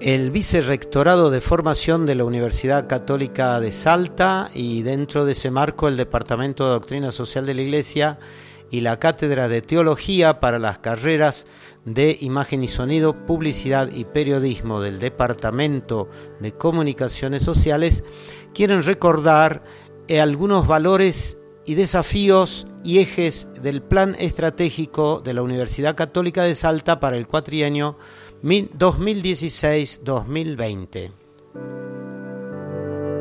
el Vicerrectorado de Formación de la Universidad Católica de Salta y dentro de ese marco el Departamento de Doctrina Social de la Iglesia y la Cátedra de Teología para las carreras de Imagen y Sonido, Publicidad y Periodismo del Departamento de Comunicaciones Sociales quieren recordar eh, algunos valores y desafíos y ejes del plan estratégico de la Universidad Católica de Salta para el cuatrienio 2016-2020.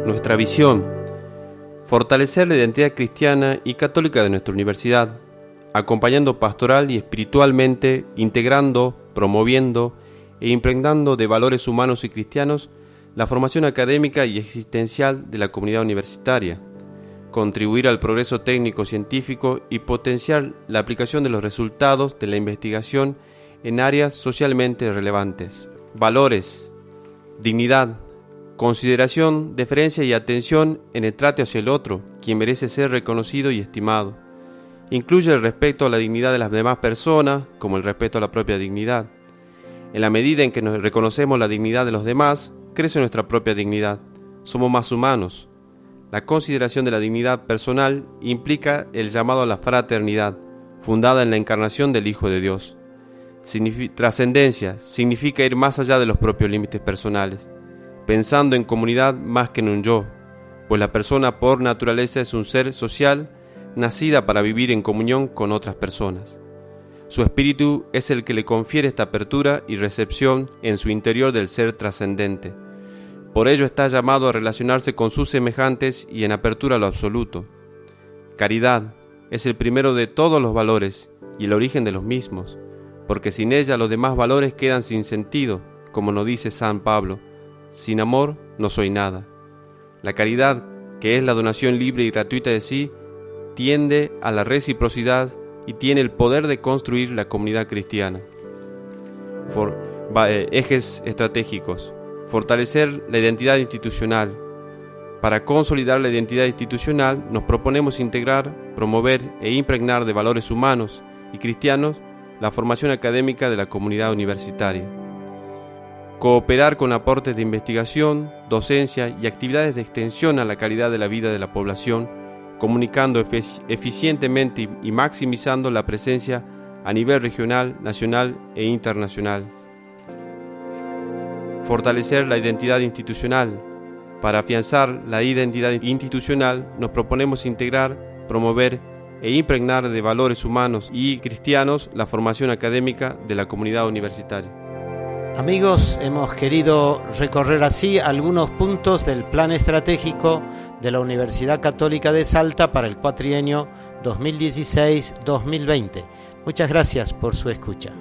Nuestra visión, fortalecer la identidad cristiana y católica de nuestra universidad, acompañando pastoral y espiritualmente, integrando, promoviendo e impregnando de valores humanos y cristianos la formación académica y existencial de la comunidad universitaria, contribuir al progreso técnico-científico y potenciar la aplicación de los resultados de la investigación en áreas socialmente relevantes. Valores, dignidad, consideración, deferencia y atención en el trate hacia el otro, quien merece ser reconocido y estimado. Incluye el respeto a la dignidad de las demás personas, como el respeto a la propia dignidad. En la medida en que nos reconocemos la dignidad de los demás, crece nuestra propia dignidad. Somos más humanos. La consideración de la dignidad personal implica el llamado a la fraternidad, fundada en la encarnación del Hijo de Dios trascendencia significa ir más allá de los propios límites personales, pensando en comunidad más que en un yo, pues la persona por naturaleza es un ser social, nacida para vivir en comunión con otras personas. Su espíritu es el que le confiere esta apertura y recepción en su interior del ser trascendente. Por ello está llamado a relacionarse con sus semejantes y en apertura a lo absoluto. Caridad es el primero de todos los valores y el origen de los mismos porque sin ella los demás valores quedan sin sentido, como nos dice San Pablo. Sin amor no soy nada. La caridad, que es la donación libre y gratuita de sí, tiende a la reciprocidad y tiene el poder de construir la comunidad cristiana. Eh, ejes estratégicos. Fortalecer la identidad institucional. Para consolidar la identidad institucional nos proponemos integrar, promover e impregnar de valores humanos y cristianos la formación académica de la comunidad universitaria. Cooperar con aportes de investigación, docencia y actividades de extensión a la calidad de la vida de la población, comunicando eficientemente y maximizando la presencia a nivel regional, nacional e internacional. Fortalecer la identidad institucional. Para afianzar la identidad institucional nos proponemos integrar, promover e impregnar de valores humanos y cristianos la formación académica de la comunidad universitaria. Amigos, hemos querido recorrer así algunos puntos del plan estratégico de la Universidad Católica de Salta para el cuatrienio 2016-2020. Muchas gracias por su escucha.